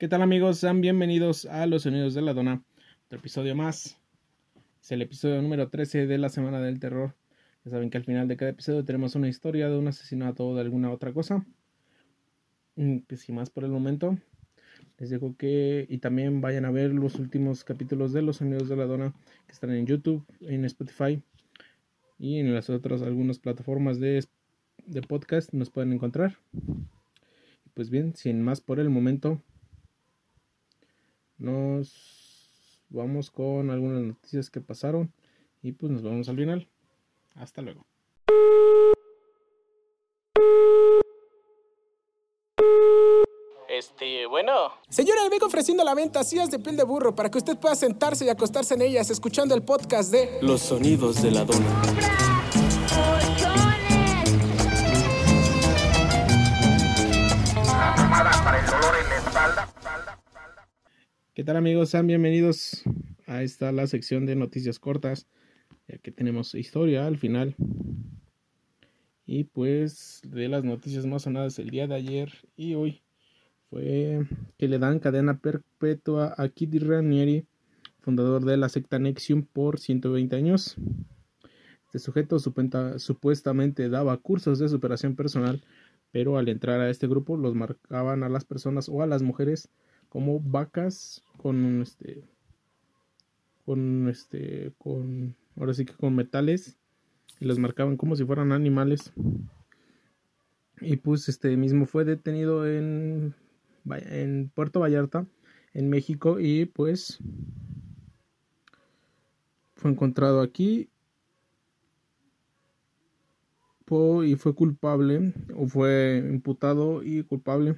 ¿Qué tal amigos? Sean bienvenidos a Los Sonidos de la Dona, otro episodio más. Es el episodio número 13 de la Semana del Terror. Ya saben que al final de cada episodio tenemos una historia de un asesinato o de alguna otra cosa. Mm, pues sin más por el momento, les digo que y también vayan a ver los últimos capítulos de Los Sonidos de la Dona que están en YouTube, en Spotify y en las otras algunas plataformas de, de podcast nos pueden encontrar. Pues bien, sin más por el momento, nos vamos con algunas noticias que pasaron y pues nos vemos al final. Hasta luego. Este, bueno. Señora, le vengo ofreciendo la venta sillas de piel de burro para que usted pueda sentarse y acostarse en ellas escuchando el podcast de Los sonidos de la dona. ¿Qué tal amigos? Sean bienvenidos a esta la sección de noticias cortas, ya que tenemos historia al final. Y pues de las noticias más sonadas el día de ayer y hoy fue que le dan cadena perpetua a Kitty Ranieri, fundador de la secta Nexium por 120 años. Este sujeto supuestamente daba cursos de superación personal, pero al entrar a este grupo los marcaban a las personas o a las mujeres como vacas con este con este con ahora sí que con metales y los marcaban como si fueran animales. Y pues este mismo fue detenido en en Puerto Vallarta en México y pues fue encontrado aquí. Y fue culpable o fue imputado y culpable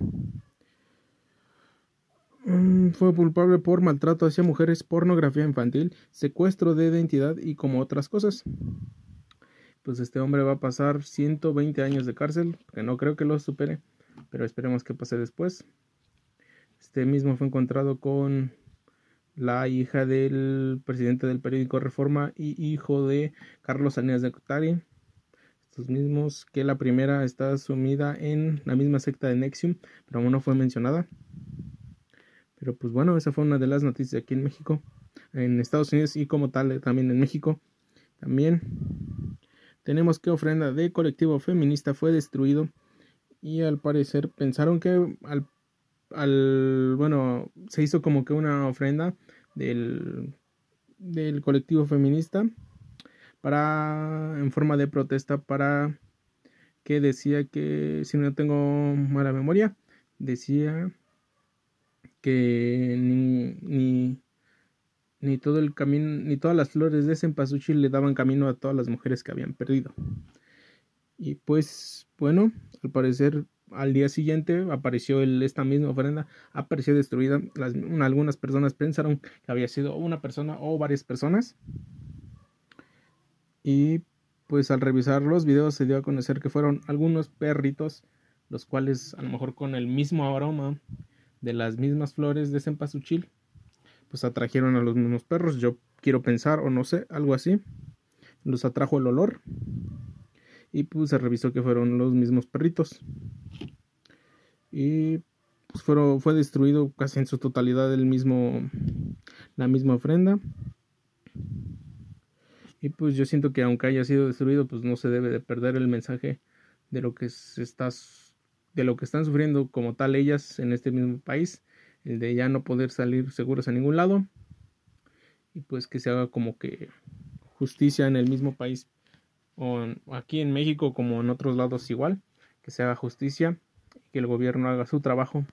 fue culpable por maltrato hacia mujeres, pornografía infantil, secuestro de identidad y como otras cosas. Pues este hombre va a pasar 120 años de cárcel, que no creo que lo supere, pero esperemos que pase después. Este mismo fue encontrado con la hija del presidente del periódico Reforma y hijo de Carlos Anías de Cotari. Estos mismos que la primera está sumida en la misma secta de Nexium, pero aún no fue mencionada. Pero pues bueno, esa fue una de las noticias aquí en México, en Estados Unidos y como tal eh, también en México. También tenemos que ofrenda de colectivo feminista fue destruido y al parecer pensaron que al, al bueno, se hizo como que una ofrenda del, del colectivo feminista para en forma de protesta para que decía que si no tengo mala memoria decía que ni, ni, todo el camino, ni todas las flores de cempasúchil le daban camino a todas las mujeres que habían perdido. Y pues, bueno, al parecer al día siguiente apareció esta misma ofrenda, apareció destruida. Algunas personas pensaron que había sido una persona o varias personas. Y pues al revisar los videos se dio a conocer que fueron algunos perritos, los cuales a lo mejor con el mismo aroma de las mismas flores de cempasúchil, pues atrajeron a los mismos perros. Yo quiero pensar, o no sé, algo así. Los atrajo el olor. Y pues se revisó que fueron los mismos perritos. Y pues fue destruido casi en su totalidad el mismo, la misma ofrenda. Y pues yo siento que aunque haya sido destruido, pues no se debe de perder el mensaje de lo que se está de lo que están sufriendo como tal ellas en este mismo país, el de ya no poder salir seguros a ningún lado y pues que se haga como que justicia en el mismo país o aquí en México como en otros lados igual, que se haga justicia que el gobierno haga su trabajo.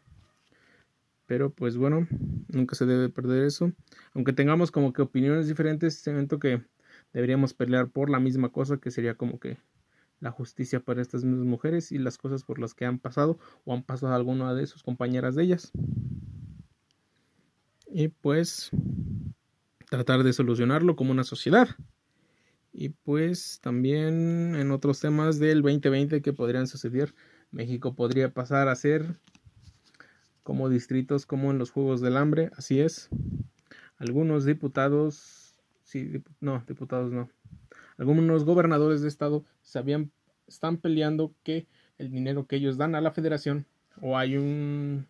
Pero pues bueno, nunca se debe perder eso. Aunque tengamos como que opiniones diferentes, siento que deberíamos pelear por la misma cosa, que sería como que la justicia para estas mismas mujeres y las cosas por las que han pasado o han pasado alguna de sus compañeras de ellas. Y pues tratar de solucionarlo como una sociedad. Y pues también en otros temas del 2020 que podrían suceder, México podría pasar a ser como distritos como en los Juegos del Hambre, así es. Algunos diputados, sí, no, diputados no, algunos gobernadores de estado están peleando que el dinero que ellos dan a la federación o hay un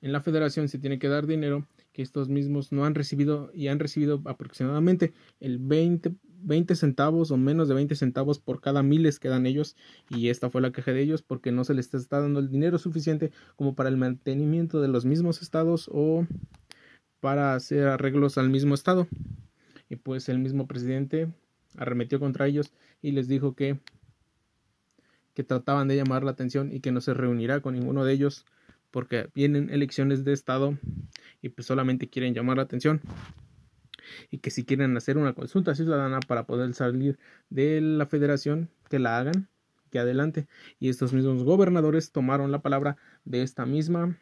en la federación se tiene que dar dinero que estos mismos no han recibido y han recibido aproximadamente el 20, 20 centavos o menos de 20 centavos por cada miles que dan ellos. Y esta fue la queja de ellos porque no se les está dando el dinero suficiente como para el mantenimiento de los mismos estados o para hacer arreglos al mismo estado. Y pues el mismo presidente arremetió contra ellos y les dijo que que trataban de llamar la atención y que no se reunirá con ninguno de ellos porque vienen elecciones de estado y pues solamente quieren llamar la atención. Y que si quieren hacer una consulta ciudadana para poder salir de la federación que la hagan que adelante. Y estos mismos gobernadores tomaron la palabra de esta misma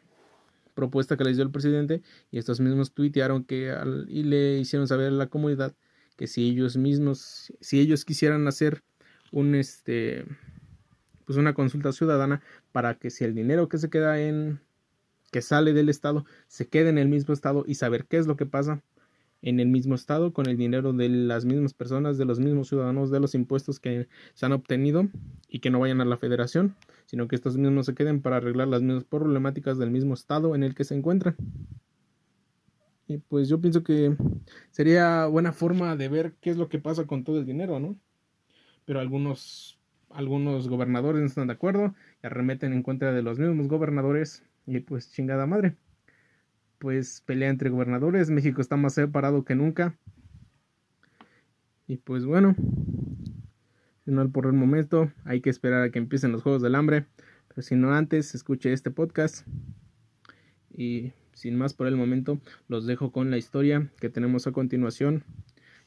propuesta que les dio el presidente y estos mismos tuitearon que y le hicieron saber a la comunidad que si ellos mismos si ellos quisieran hacer un este pues una consulta ciudadana para que si el dinero que se queda en que sale del estado se quede en el mismo estado y saber qué es lo que pasa en el mismo estado con el dinero de las mismas personas, de los mismos ciudadanos, de los impuestos que se han obtenido y que no vayan a la federación, sino que estos mismos se queden para arreglar las mismas problemáticas del mismo estado en el que se encuentran. Y pues yo pienso que sería buena forma de ver qué es lo que pasa con todo el dinero, ¿no? Pero algunos algunos gobernadores no están de acuerdo y arremeten en contra de los mismos gobernadores y pues chingada madre. Pues pelea entre gobernadores, México está más separado que nunca. Y pues bueno, no por el momento, hay que esperar a que empiecen los Juegos del Hambre. Pero si no antes, escuche este podcast. Y sin más por el momento, los dejo con la historia que tenemos a continuación.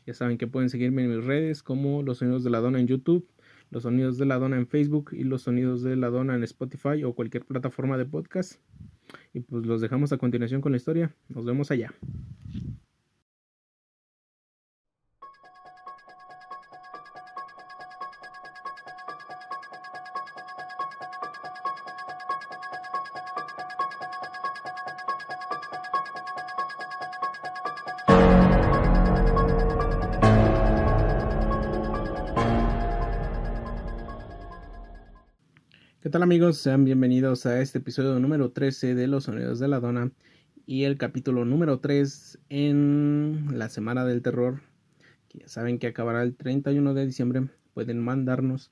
Ya saben que pueden seguirme en mis redes como Los Sonidos de la Dona en YouTube los sonidos de la dona en Facebook y los sonidos de la dona en Spotify o cualquier plataforma de podcast. Y pues los dejamos a continuación con la historia. Nos vemos allá. ¿Qué tal amigos? Sean bienvenidos a este episodio número 13 de Los Sonidos de la Dona y el capítulo número 3 en la Semana del Terror, que ya saben que acabará el 31 de diciembre. Pueden mandarnos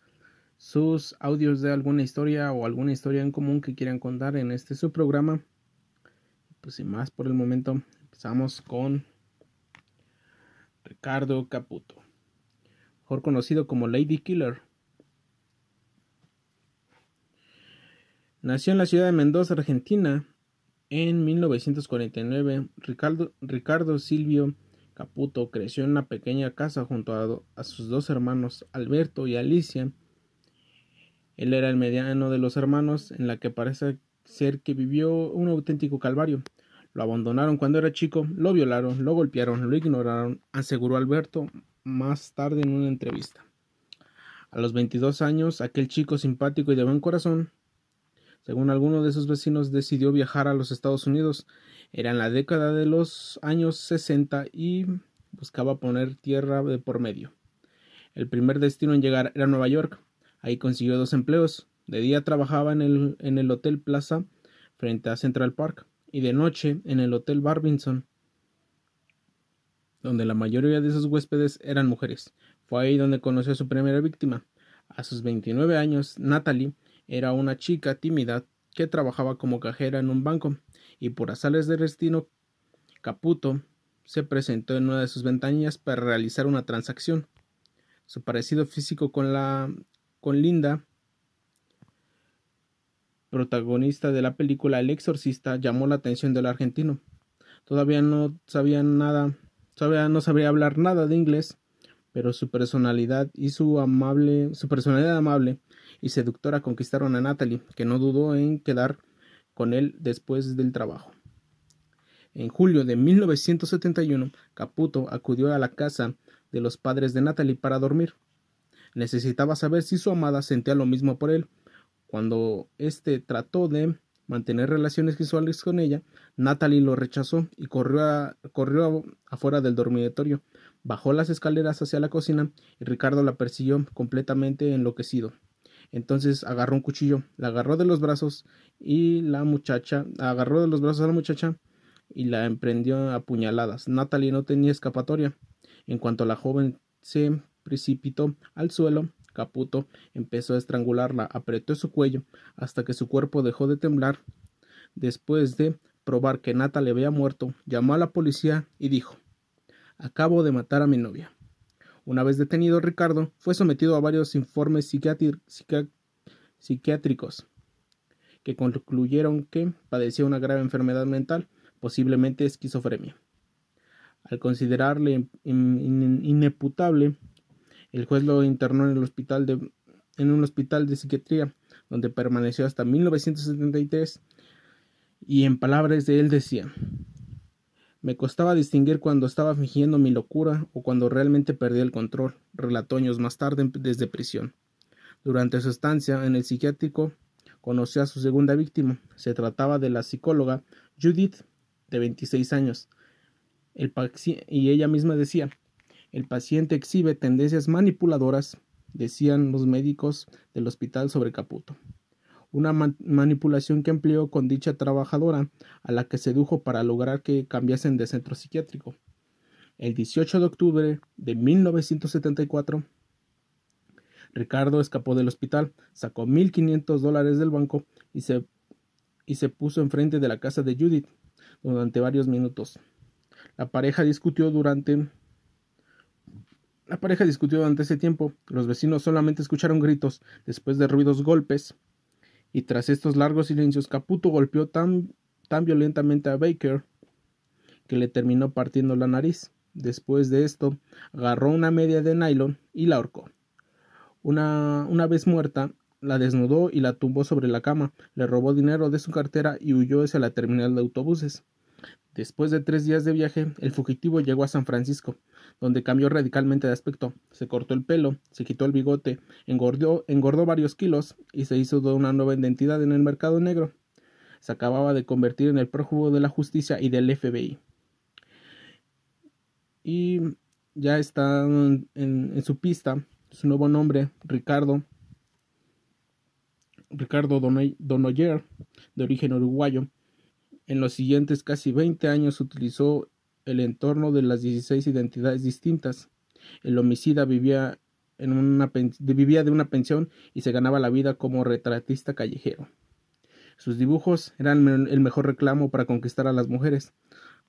sus audios de alguna historia o alguna historia en común que quieran contar en este su programa. Pues sin más por el momento, empezamos con Ricardo Caputo, mejor conocido como Lady Killer. Nació en la ciudad de Mendoza, Argentina, en 1949. Ricardo, Ricardo Silvio Caputo creció en una pequeña casa junto a, a, sus dos hermanos, Alberto y Alicia. Él era el mediano de los hermanos, en la que parece ser que vivió un auténtico calvario. Lo abandonaron cuando era chico, lo violaron, lo golpearon, lo ignoraron, aseguró Alberto más tarde en una entrevista. A los 22 años, aquel chico simpático y de buen corazón según alguno de sus vecinos, decidió viajar a los Estados Unidos. Era en la década de los años 60 y buscaba poner tierra de por medio. El primer destino en llegar era Nueva York. Ahí consiguió dos empleos. De día trabajaba en el, en el Hotel Plaza frente a Central Park y de noche en el Hotel Barbinson, donde la mayoría de sus huéspedes eran mujeres. Fue ahí donde conoció a su primera víctima. A sus 29 años, Natalie era una chica tímida que trabajaba como cajera en un banco y por azares de destino Caputo se presentó en una de sus ventanillas para realizar una transacción. Su parecido físico con la con Linda, protagonista de la película El exorcista, llamó la atención del argentino. Todavía no sabía nada, no sabría hablar nada de inglés, pero su personalidad y su amable, su personalidad amable y seductora conquistaron a Natalie, que no dudó en quedar con él después del trabajo. En julio de 1971, Caputo acudió a la casa de los padres de Natalie para dormir. Necesitaba saber si su amada sentía lo mismo por él. Cuando éste trató de mantener relaciones sexuales con ella, Natalie lo rechazó y corrió, corrió afuera del dormitorio. Bajó las escaleras hacia la cocina y Ricardo la persiguió completamente enloquecido. Entonces agarró un cuchillo, la agarró de los brazos y la muchacha, agarró de los brazos a la muchacha y la emprendió a puñaladas. Natalie no tenía escapatoria. En cuanto la joven se precipitó al suelo, Caputo empezó a estrangularla, apretó su cuello hasta que su cuerpo dejó de temblar. Después de probar que Natalie había muerto, llamó a la policía y dijo Acabo de matar a mi novia. Una vez detenido, Ricardo fue sometido a varios informes psiquiátricos que concluyeron que padecía una grave enfermedad mental, posiblemente esquizofrenia. Al considerarle ineputable, el juez lo internó en, en un hospital de psiquiatría, donde permaneció hasta 1973, y en palabras de él decía me costaba distinguir cuando estaba fingiendo mi locura o cuando realmente perdí el control, relató años más tarde desde prisión. Durante su estancia en el psiquiátrico, conoció a su segunda víctima. Se trataba de la psicóloga Judith, de 26 años. y ella misma decía, el paciente exhibe tendencias manipuladoras, decían los médicos del hospital sobre Caputo una manipulación que empleó con dicha trabajadora, a la que sedujo para lograr que cambiasen de centro psiquiátrico. El 18 de octubre de 1974, Ricardo escapó del hospital, sacó 1.500 dólares del banco y se, y se puso enfrente de la casa de Judith durante varios minutos. La pareja discutió durante la pareja discutió durante ese tiempo. Los vecinos solamente escucharon gritos después de ruidos golpes y tras estos largos silencios Caputo golpeó tan, tan violentamente a Baker que le terminó partiendo la nariz. Después de esto, agarró una media de nylon y la ahorcó. Una, una vez muerta, la desnudó y la tumbó sobre la cama, le robó dinero de su cartera y huyó hacia la terminal de autobuses. Después de tres días de viaje, el fugitivo llegó a San Francisco, donde cambió radicalmente de aspecto. Se cortó el pelo, se quitó el bigote, engordó, varios kilos y se hizo una nueva identidad en el mercado negro. Se acababa de convertir en el prófugo de la justicia y del FBI. Y ya está en, su pista su nuevo nombre, Ricardo. Ricardo Donoyer, de origen uruguayo, en los siguientes casi 20 años utilizó el entorno de las 16 identidades distintas. El homicida vivía, en una de una pensión y se ganaba la vida como retratista callejero. Sus dibujos eran el mejor reclamo para conquistar a las mujeres.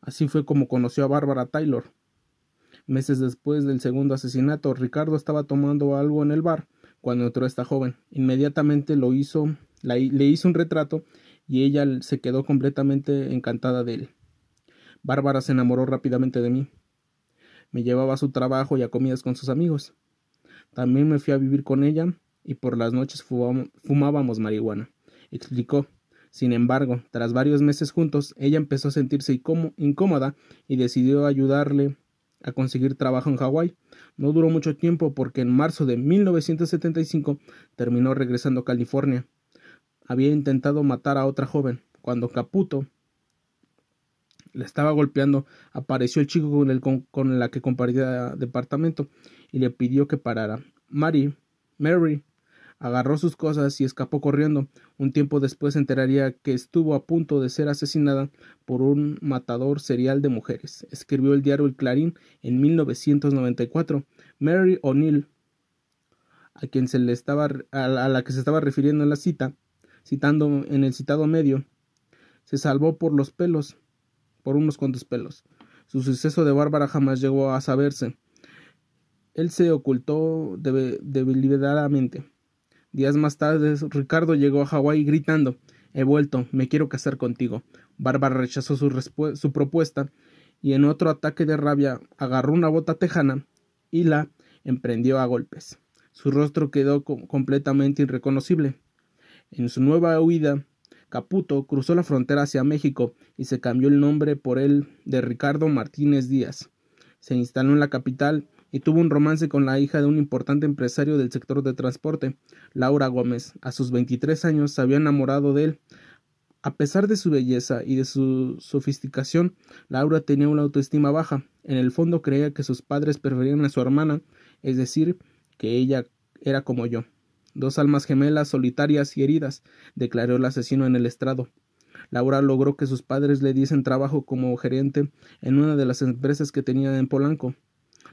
Así fue como conoció a Bárbara Taylor. Meses después del segundo asesinato, Ricardo estaba tomando algo en el bar cuando entró esta joven. Inmediatamente lo hizo, le hizo un retrato y ella se quedó completamente encantada de él. Bárbara se enamoró rápidamente de mí. Me llevaba a su trabajo y a comidas con sus amigos. También me fui a vivir con ella y por las noches fumábamos marihuana. Explicó. Sin embargo, tras varios meses juntos, ella empezó a sentirse incómoda y decidió ayudarle a conseguir trabajo en Hawái. No duró mucho tiempo porque en marzo de 1975 terminó regresando a California había intentado matar a otra joven. Cuando Caputo le estaba golpeando, apareció el chico con, el, con, la que compartía departamento y le pidió que parara. Mary, Mary, agarró sus cosas y escapó corriendo. Un tiempo después se enteraría que estuvo a punto de ser asesinada por un matador serial de mujeres. Escribió el diario El Clarín en 1994. Mary O'Neill, a quien se le estaba a la que se estaba refiriendo en la cita, citando en el citado medio, se salvó por los pelos, por unos cuantos pelos. Su suceso de Bárbara jamás llegó a saberse. Él se ocultó deliberadamente. Días más tarde, Ricardo llegó a Hawái gritando He vuelto, me quiero casar contigo. Bárbara rechazó su, su propuesta y en otro ataque de rabia agarró una bota tejana y la emprendió a golpes. Su rostro quedó completamente irreconocible. En su nueva huida, Caputo cruzó la frontera hacia México y se cambió el nombre por el de Ricardo Martínez Díaz. Se instaló en la capital y tuvo un romance con la hija de un importante empresario del sector de transporte, Laura Gómez. A sus 23 años se había enamorado de él. A pesar de su belleza y de su sofisticación, Laura tenía una autoestima baja. En el fondo creía que sus padres preferían a su hermana, es decir, que ella era como yo. Dos almas gemelas solitarias y heridas, declaró el asesino en el estrado. Laura logró que sus padres le diesen trabajo como gerente en una de las empresas que tenía en Polanco.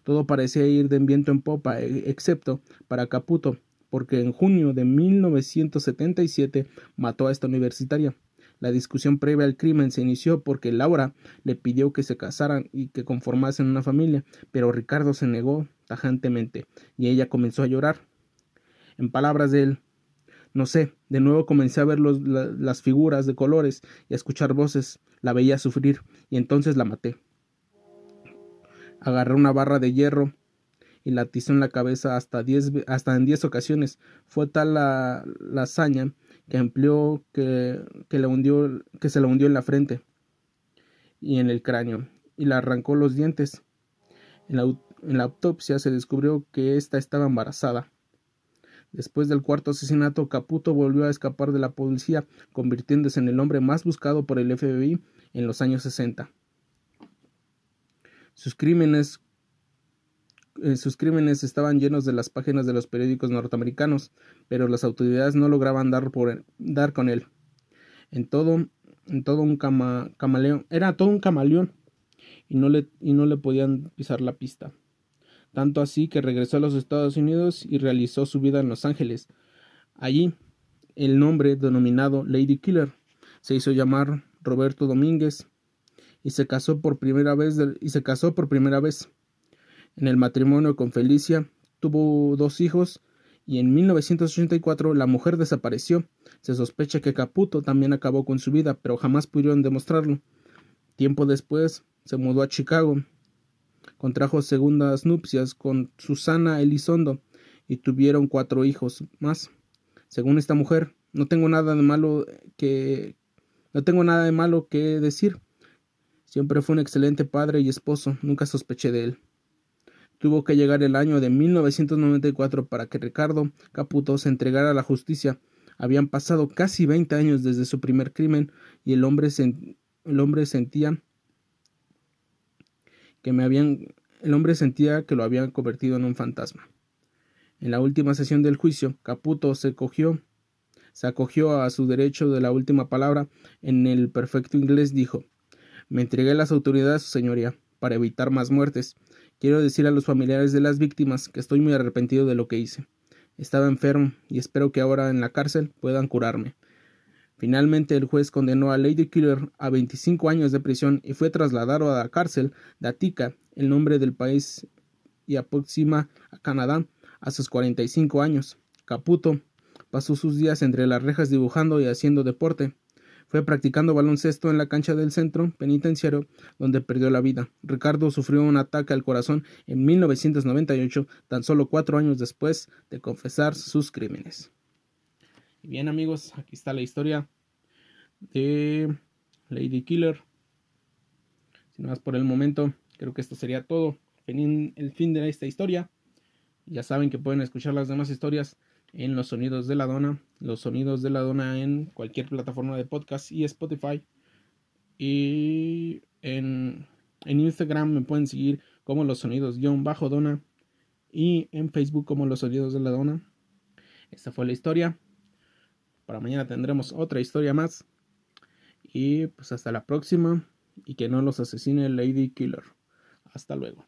Todo parecía ir de viento en popa, e, excepto para Caputo, porque en junio de 1977 mató a esta universitaria. La discusión previa al crimen se inició porque Laura le pidió que se casaran y que conformasen una familia, pero Ricardo se negó tajantemente y ella comenzó a llorar. En palabras de él, no sé, de nuevo comencé a ver las figuras de colores y a escuchar voces, la veía sufrir y entonces la maté. Agarré una barra de hierro y la atizó en la cabeza hasta, diez, hasta en diez ocasiones. Fue tal la, la hazaña que empleó que, que, hundió, que se le hundió en la frente y en el cráneo y le arrancó los dientes. En la, en la autopsia se descubrió que ésta estaba embarazada. Después del cuarto asesinato, Caputo volvió a escapar de la policía, convirtiéndose en el hombre más buscado por el FBI en los años 60. Sus crímenes eh, sus crímenes estaban llenos de las páginas de los periódicos norteamericanos, pero las autoridades no lograban dar, por, dar con él. En todo, en todo un camaleón, era todo un camaleón y no, le, y no le podían pisar la pista. Tanto así que regresó a los Estados Unidos y realizó su vida en Los Ángeles. Allí, el nombre denominado Lady Killer se hizo llamar Roberto Domínguez y se casó por primera vez y se casó por primera vez en el matrimonio con Felicia tuvo dos hijos y en 1984 la mujer desapareció. Se sospecha que Caputo también acabó con su vida, pero jamás pudieron demostrarlo. Tiempo después se mudó a Chicago. Contrajo segundas nupcias con Susana Elizondo y tuvieron cuatro hijos más. Según esta mujer, no tengo nada de malo que no tengo nada de malo que decir. Siempre fue un excelente padre y esposo, nunca sospeché de él. Tuvo que llegar el año de 1994 para que Ricardo Caputo se entregara a la justicia. Habían pasado casi 20 años desde su primer crimen y el hombre, el hombre sentía que me habían el hombre sentía que lo habían convertido en un fantasma. En la última sesión del juicio, Caputo se cogió se acogió a su derecho de la última palabra en el perfecto inglés dijo Me entregué a las autoridades, señoría, para evitar más muertes Quiero decir a los familiares de las víctimas que estoy muy arrepentido de lo que hice. Estaba enfermo y espero que ahora en la cárcel puedan curarme. Finalmente el juez condenó a Lady Killer a 25 años de prisión y fue trasladado a la cárcel de Atica, el nombre del país, y aproxima a Canadá a sus 45 años. Caputo pasó sus días entre las rejas dibujando y haciendo deporte. Fue practicando baloncesto en la cancha del centro penitenciario donde perdió la vida. Ricardo sufrió un ataque al corazón en 1998, tan solo cuatro años después de confesar sus crímenes. Y bien amigos, aquí está la historia de Lady Killer. Sin más por el momento, creo que esto sería todo. El fin de esta historia. Ya saben que pueden escuchar las demás historias en los sonidos de la dona, los sonidos de la dona en cualquier plataforma de podcast y Spotify. Y en, en Instagram me pueden seguir como los sonidos guion bajo dona y en Facebook como los sonidos de la dona. Esta fue la historia. Para mañana tendremos otra historia más. Y pues hasta la próxima. Y que no los asesine Lady Killer. Hasta luego.